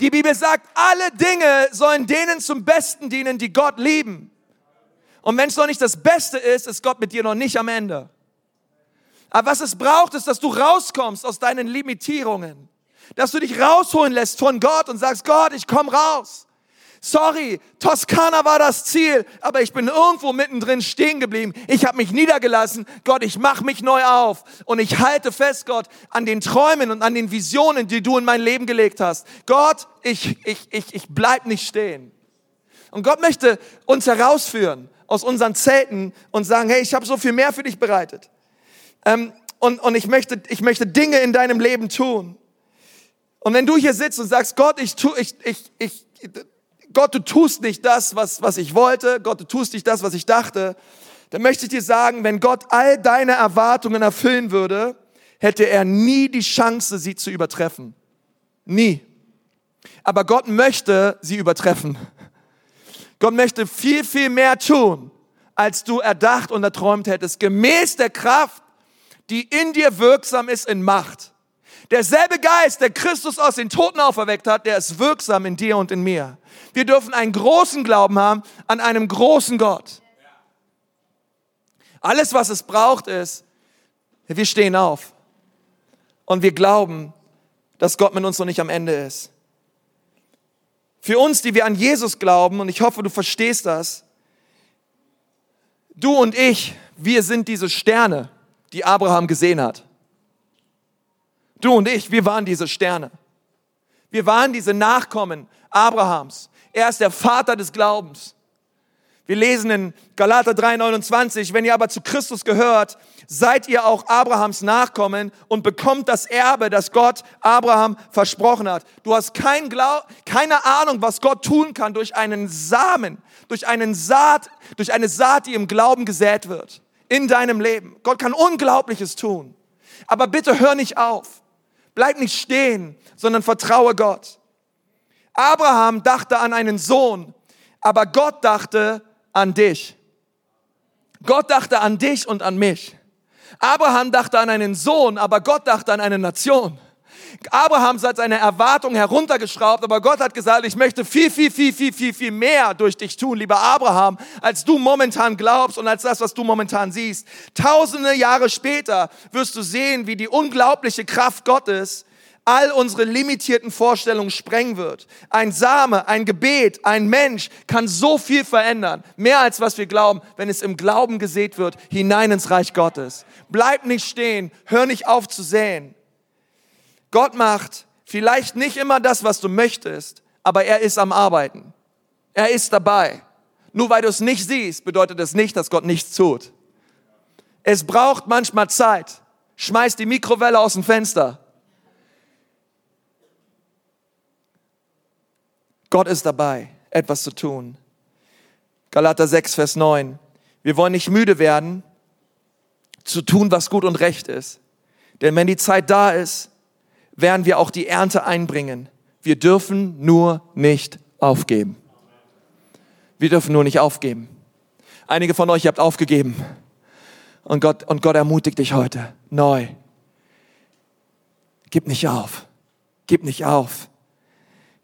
Die Bibel sagt, alle Dinge sollen denen zum Besten dienen, die Gott lieben. Und wenn es noch nicht das Beste ist, ist Gott mit dir noch nicht am Ende. Aber was es braucht, ist, dass du rauskommst aus deinen Limitierungen. Dass du dich rausholen lässt von Gott und sagst, Gott, ich komm raus. Sorry, Toskana war das Ziel, aber ich bin irgendwo mittendrin stehen geblieben. Ich habe mich niedergelassen. Gott, ich mache mich neu auf und ich halte fest, Gott, an den Träumen und an den Visionen, die du in mein Leben gelegt hast. Gott, ich, ich, ich, ich bleib nicht stehen. Und Gott möchte uns herausführen aus unseren Zelten und sagen, hey, ich habe so viel mehr für dich bereitet. Ähm, und und ich, möchte, ich möchte Dinge in deinem Leben tun. Und wenn du hier sitzt und sagst, Gott, ich, tu, ich, ich, ich, Gott, du tust nicht das, was, was ich wollte, Gott, du tust nicht das, was ich dachte, dann möchte ich dir sagen, wenn Gott all deine Erwartungen erfüllen würde, hätte er nie die Chance, sie zu übertreffen. Nie. Aber Gott möchte sie übertreffen. Gott möchte viel, viel mehr tun, als du erdacht und erträumt hättest, gemäß der Kraft, die in dir wirksam ist in Macht. Derselbe Geist, der Christus aus den Toten auferweckt hat, der ist wirksam in dir und in mir. Wir dürfen einen großen Glauben haben an einem großen Gott. Alles, was es braucht, ist, wir stehen auf und wir glauben, dass Gott mit uns noch nicht am Ende ist. Für uns, die wir an Jesus glauben, und ich hoffe, du verstehst das, du und ich, wir sind diese Sterne, die Abraham gesehen hat. Du und ich, wir waren diese Sterne. Wir waren diese Nachkommen Abrahams. Er ist der Vater des Glaubens. Wir lesen in Galater 3:29, wenn ihr aber zu Christus gehört, seid ihr auch Abrahams Nachkommen und bekommt das Erbe, das Gott Abraham versprochen hat. Du hast kein Glaub, keine Ahnung, was Gott tun kann durch einen Samen, durch einen Saat, durch eine Saat, die im Glauben gesät wird in deinem Leben. Gott kann Unglaubliches tun. Aber bitte hör nicht auf. Bleib nicht stehen, sondern vertraue Gott. Abraham dachte an einen Sohn, aber Gott dachte an dich. Gott dachte an dich und an mich. Abraham dachte an einen Sohn, aber Gott dachte an eine Nation. Abraham hat seine Erwartungen heruntergeschraubt, aber Gott hat gesagt, ich möchte viel, viel, viel, viel, viel, viel mehr durch dich tun, lieber Abraham, als du momentan glaubst und als das, was du momentan siehst. Tausende Jahre später wirst du sehen, wie die unglaubliche Kraft Gottes all unsere limitierten Vorstellungen sprengen wird. Ein Same, ein Gebet, ein Mensch kann so viel verändern, mehr als was wir glauben, wenn es im Glauben gesät wird, hinein ins Reich Gottes. Bleib nicht stehen, hör nicht auf zu säen. Gott macht vielleicht nicht immer das, was du möchtest, aber er ist am Arbeiten. Er ist dabei. Nur weil du es nicht siehst, bedeutet es nicht, dass Gott nichts tut. Es braucht manchmal Zeit. Schmeiß die Mikrowelle aus dem Fenster. Gott ist dabei, etwas zu tun. Galater 6, Vers 9. Wir wollen nicht müde werden, zu tun, was gut und recht ist. Denn wenn die Zeit da ist, werden wir auch die Ernte einbringen. Wir dürfen nur nicht aufgeben. Wir dürfen nur nicht aufgeben. Einige von euch habt aufgegeben. Und Gott, und Gott ermutigt dich heute neu. Gib nicht auf. Gib nicht auf.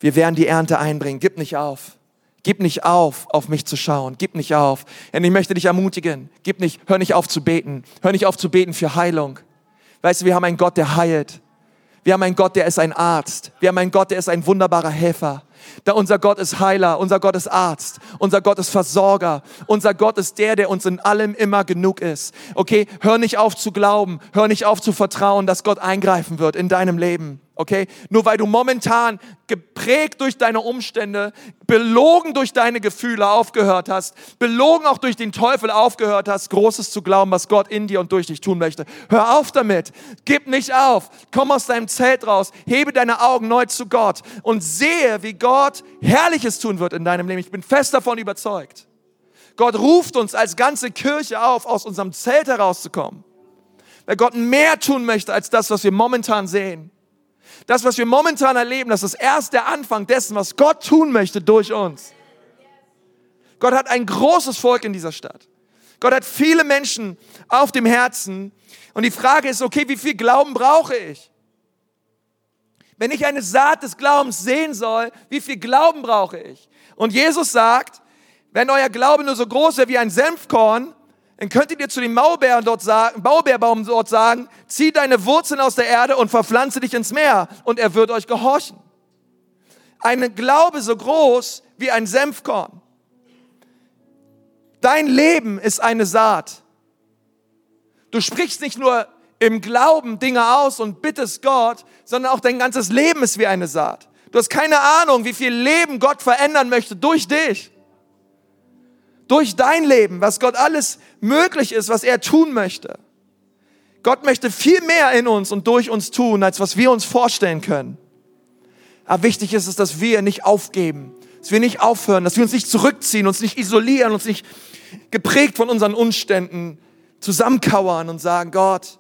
Wir werden die Ernte einbringen. Gib nicht auf. Gib nicht auf, auf mich zu schauen. Gib nicht auf. Und ich möchte dich ermutigen. Gib nicht, hör nicht auf zu beten. Hör nicht auf zu beten für Heilung. Weißt du, wir haben einen Gott, der heilt. Wir haben einen Gott, der ist ein Arzt. Wir haben einen Gott, der ist ein wunderbarer Helfer. Da unser Gott ist Heiler, unser Gott ist Arzt, unser Gott ist Versorger, unser Gott ist der, der uns in allem immer genug ist. Okay, hör nicht auf zu glauben, hör nicht auf zu vertrauen, dass Gott eingreifen wird in deinem Leben. Okay? Nur weil du momentan geprägt durch deine Umstände, belogen durch deine Gefühle aufgehört hast, belogen auch durch den Teufel aufgehört hast, Großes zu glauben, was Gott in dir und durch dich tun möchte. Hör auf damit. Gib nicht auf. Komm aus deinem Zelt raus. Hebe deine Augen neu zu Gott und sehe, wie Gott Herrliches tun wird in deinem Leben. Ich bin fest davon überzeugt. Gott ruft uns als ganze Kirche auf, aus unserem Zelt herauszukommen. Weil Gott mehr tun möchte als das, was wir momentan sehen. Das, was wir momentan erleben, das ist erst der Anfang dessen, was Gott tun möchte durch uns. Gott hat ein großes Volk in dieser Stadt. Gott hat viele Menschen auf dem Herzen. Und die Frage ist, okay, wie viel Glauben brauche ich? Wenn ich eine Saat des Glaubens sehen soll, wie viel Glauben brauche ich? Und Jesus sagt, wenn euer Glaube nur so groß wäre wie ein Senfkorn, dann könntet ihr zu dem Maulbeeren dort sagen, Maulbeerbaum dort sagen, zieh deine Wurzeln aus der Erde und verpflanze dich ins Meer und er wird euch gehorchen. Ein Glaube so groß wie ein Senfkorn. Dein Leben ist eine Saat. Du sprichst nicht nur im Glauben Dinge aus und bittest Gott, sondern auch dein ganzes Leben ist wie eine Saat. Du hast keine Ahnung, wie viel Leben Gott verändern möchte durch dich durch dein Leben, was Gott alles möglich ist, was er tun möchte. Gott möchte viel mehr in uns und durch uns tun, als was wir uns vorstellen können. Aber wichtig ist es, dass wir nicht aufgeben, dass wir nicht aufhören, dass wir uns nicht zurückziehen, uns nicht isolieren, uns nicht geprägt von unseren Umständen zusammenkauern und sagen, Gott,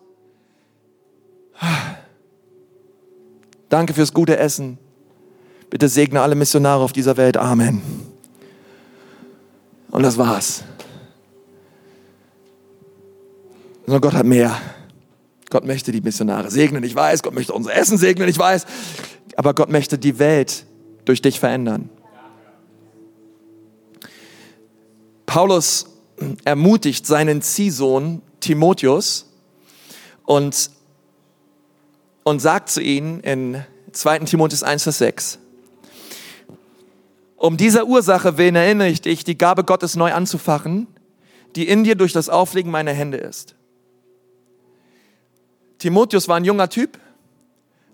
danke fürs gute Essen. Bitte segne alle Missionare auf dieser Welt. Amen. Und das war's. Sondern Gott hat mehr. Gott möchte die Missionare segnen, ich weiß. Gott möchte unser Essen segnen, ich weiß. Aber Gott möchte die Welt durch dich verändern. Paulus ermutigt seinen Ziehsohn Timotheus und, und sagt zu ihm in 2. Timotheus 1, Vers 6, um dieser Ursache willen erinnere ich dich, die Gabe Gottes neu anzufachen, die in dir durch das Auflegen meiner Hände ist. Timotheus war ein junger Typ,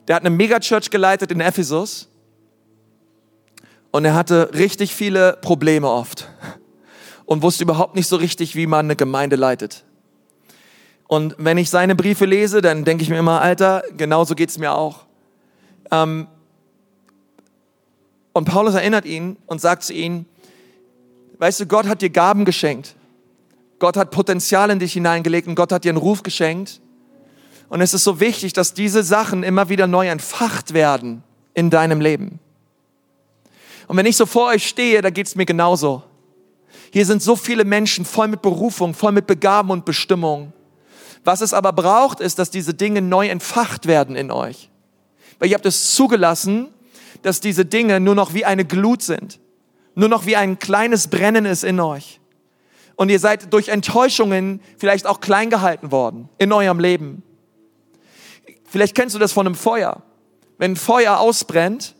der hat eine Megachurch geleitet in Ephesus und er hatte richtig viele Probleme oft und wusste überhaupt nicht so richtig, wie man eine Gemeinde leitet. Und wenn ich seine Briefe lese, dann denke ich mir immer, Alter, genauso geht's mir auch. Ähm, und Paulus erinnert ihn und sagt zu ihm, weißt du, Gott hat dir Gaben geschenkt. Gott hat Potenzial in dich hineingelegt und Gott hat dir einen Ruf geschenkt. Und es ist so wichtig, dass diese Sachen immer wieder neu entfacht werden in deinem Leben. Und wenn ich so vor euch stehe, da geht's mir genauso. Hier sind so viele Menschen voll mit Berufung, voll mit Begaben und Bestimmung. Was es aber braucht, ist, dass diese Dinge neu entfacht werden in euch. Weil ihr habt es zugelassen, dass diese Dinge nur noch wie eine Glut sind, nur noch wie ein kleines Brennen ist in euch. Und ihr seid durch Enttäuschungen vielleicht auch klein gehalten worden in eurem Leben. Vielleicht kennst du das von einem Feuer. Wenn ein Feuer ausbrennt,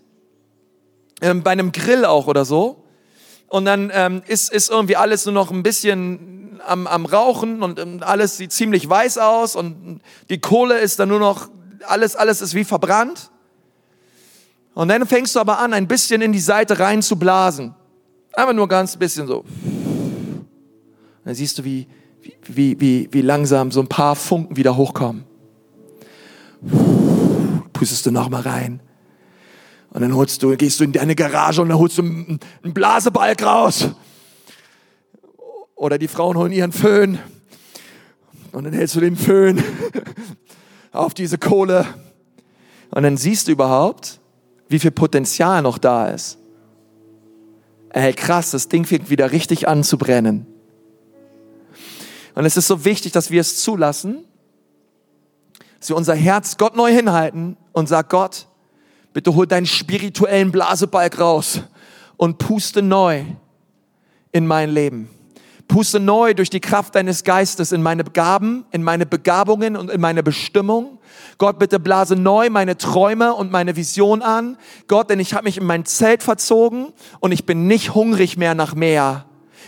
ähm, bei einem Grill auch oder so, und dann ähm, ist, ist irgendwie alles nur noch ein bisschen am, am Rauchen und ähm, alles sieht ziemlich weiß aus und die Kohle ist dann nur noch, alles, alles ist wie verbrannt. Und dann fängst du aber an, ein bisschen in die Seite rein zu blasen. Einfach nur ganz bisschen so. Und dann siehst du, wie, wie, wie, wie langsam so ein paar Funken wieder hochkommen. Pustest du nochmal rein. Und dann holst du, gehst du in deine Garage und dann holst du einen Blasebalg raus. Oder die Frauen holen ihren Föhn. Und dann hältst du den Föhn auf diese Kohle. Und dann siehst du überhaupt, wie viel Potenzial noch da ist. Ey, krass, das Ding fängt wieder richtig an zu brennen. Und es ist so wichtig, dass wir es zulassen, dass wir unser Herz Gott neu hinhalten und sagen, Gott, bitte hol deinen spirituellen Blasebalg raus und puste neu in mein Leben. Puste neu durch die Kraft deines Geistes in meine Gaben, in meine Begabungen und in meine Bestimmung. Gott, bitte blase neu meine Träume und meine Vision an. Gott, denn ich habe mich in mein Zelt verzogen und ich bin nicht hungrig mehr nach mehr.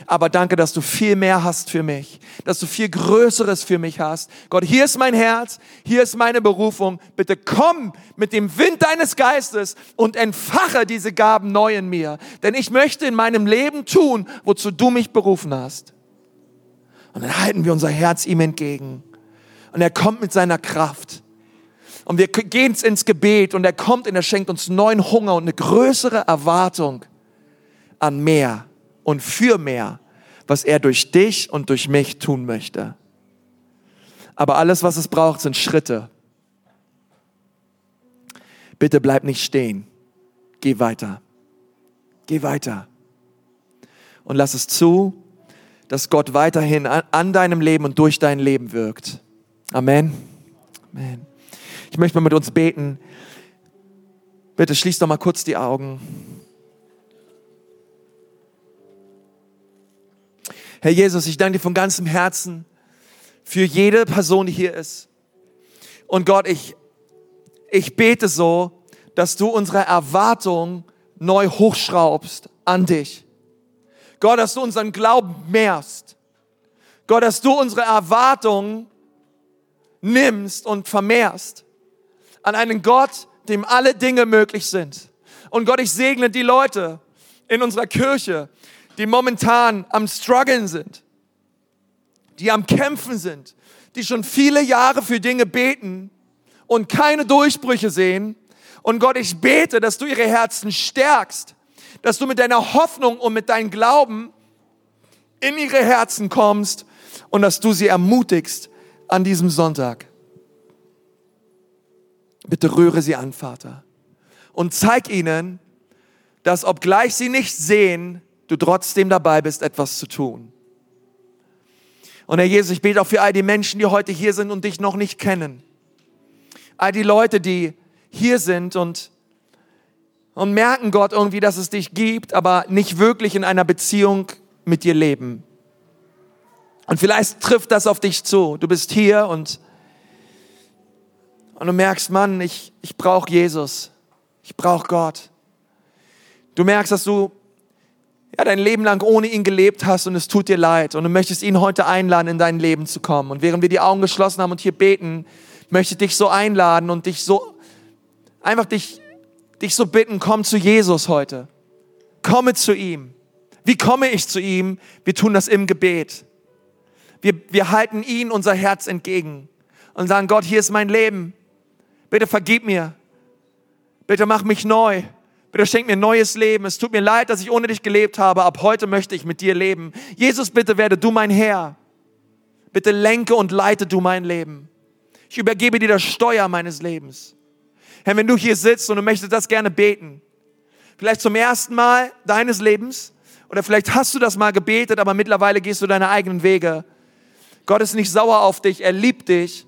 aber danke, dass du viel mehr hast für mich, dass du viel Größeres für mich hast. Gott, hier ist mein Herz, hier ist meine Berufung. Bitte komm mit dem Wind deines Geistes und entfache diese Gaben neu in mir, denn ich möchte in meinem Leben tun, wozu du mich berufen hast. Und dann halten wir unser Herz ihm entgegen. Und er kommt mit seiner Kraft. Und wir gehen ins Gebet und er kommt und er schenkt uns neuen Hunger und eine größere Erwartung an mehr und für mehr, was er durch dich und durch mich tun möchte. Aber alles, was es braucht, sind Schritte. Bitte bleib nicht stehen. Geh weiter. Geh weiter. Und lass es zu, dass Gott weiterhin an deinem Leben und durch dein Leben wirkt. Amen. Amen. Ich möchte mal mit uns beten. Bitte schließ doch mal kurz die Augen. Herr Jesus, ich danke dir von ganzem Herzen für jede Person, die hier ist. Und Gott, ich, ich bete so, dass du unsere Erwartung neu hochschraubst an dich. Gott, dass du unseren Glauben mehrst. Gott, dass du unsere Erwartungen nimmst und vermehrst an einen Gott, dem alle Dinge möglich sind. Und Gott, ich segne die Leute in unserer Kirche, die momentan am struggeln sind, die am kämpfen sind, die schon viele Jahre für Dinge beten und keine Durchbrüche sehen. Und Gott, ich bete, dass du ihre Herzen stärkst, dass du mit deiner Hoffnung und mit deinem Glauben in ihre Herzen kommst und dass du sie ermutigst an diesem Sonntag. Bitte rühre sie an, Vater. Und zeig ihnen, dass obgleich sie nicht sehen, du trotzdem dabei bist, etwas zu tun. Und Herr Jesus, ich bete auch für all die Menschen, die heute hier sind und dich noch nicht kennen. All die Leute, die hier sind und, und merken Gott irgendwie, dass es dich gibt, aber nicht wirklich in einer Beziehung mit dir leben. Und vielleicht trifft das auf dich zu. Du bist hier und, und du merkst, Mann, ich, ich brauche Jesus. Ich brauche Gott. Du merkst, dass du ja, dein Leben lang ohne ihn gelebt hast und es tut dir leid und du möchtest ihn heute einladen, in dein Leben zu kommen. Und während wir die Augen geschlossen haben und hier beten, möchte ich dich so einladen und dich so, einfach dich, dich so bitten, komm zu Jesus heute. Komme zu ihm. Wie komme ich zu ihm? Wir tun das im Gebet. Wir, wir halten ihn unser Herz entgegen und sagen, Gott, hier ist mein Leben. Bitte vergib mir. Bitte mach mich neu. Bitte schenk mir neues Leben. Es tut mir leid, dass ich ohne dich gelebt habe. Ab heute möchte ich mit dir leben. Jesus, bitte werde du mein Herr. Bitte lenke und leite du mein Leben. Ich übergebe dir das Steuer meines Lebens. Herr, wenn du hier sitzt und du möchtest das gerne beten, vielleicht zum ersten Mal deines Lebens, oder vielleicht hast du das mal gebetet, aber mittlerweile gehst du deine eigenen Wege. Gott ist nicht sauer auf dich, er liebt dich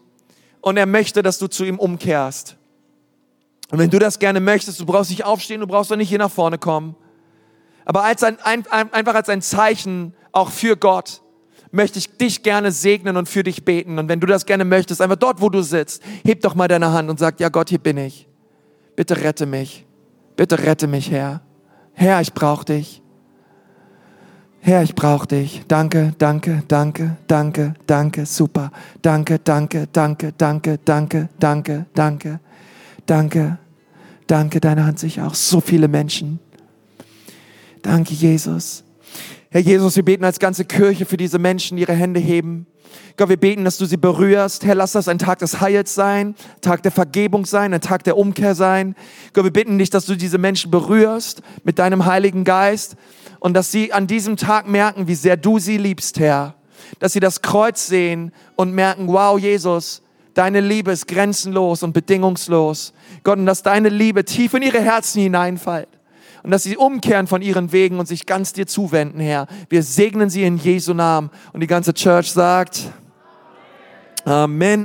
und er möchte, dass du zu ihm umkehrst. Und wenn du das gerne möchtest, du brauchst nicht aufstehen, du brauchst doch nicht hier nach vorne kommen. Aber als ein, ein, einfach als ein Zeichen auch für Gott möchte ich dich gerne segnen und für dich beten. Und wenn du das gerne möchtest, einfach dort, wo du sitzt, heb doch mal deine Hand und sag, ja Gott, hier bin ich. Bitte rette mich. Bitte rette mich, Herr. Herr, ich brauche dich. Herr, ich brauche dich. Danke, danke, danke, danke, danke, super. Danke, danke, danke, danke, danke, danke, danke, danke. Danke, deine Hand sich auch. So viele Menschen. Danke, Jesus. Herr Jesus, wir beten als ganze Kirche für diese Menschen, die ihre Hände heben. Gott, wir beten, dass du sie berührst. Herr, lass das ein Tag des Heils sein, Tag der Vergebung sein, ein Tag der Umkehr sein. Gott, wir bitten dich, dass du diese Menschen berührst mit deinem Heiligen Geist und dass sie an diesem Tag merken, wie sehr du sie liebst, Herr. Dass sie das Kreuz sehen und merken, wow, Jesus, Deine Liebe ist grenzenlos und bedingungslos. Gott, und dass deine Liebe tief in ihre Herzen hineinfällt. Und dass sie umkehren von ihren Wegen und sich ganz dir zuwenden, Herr. Wir segnen sie in Jesu Namen. Und die ganze Church sagt, Amen.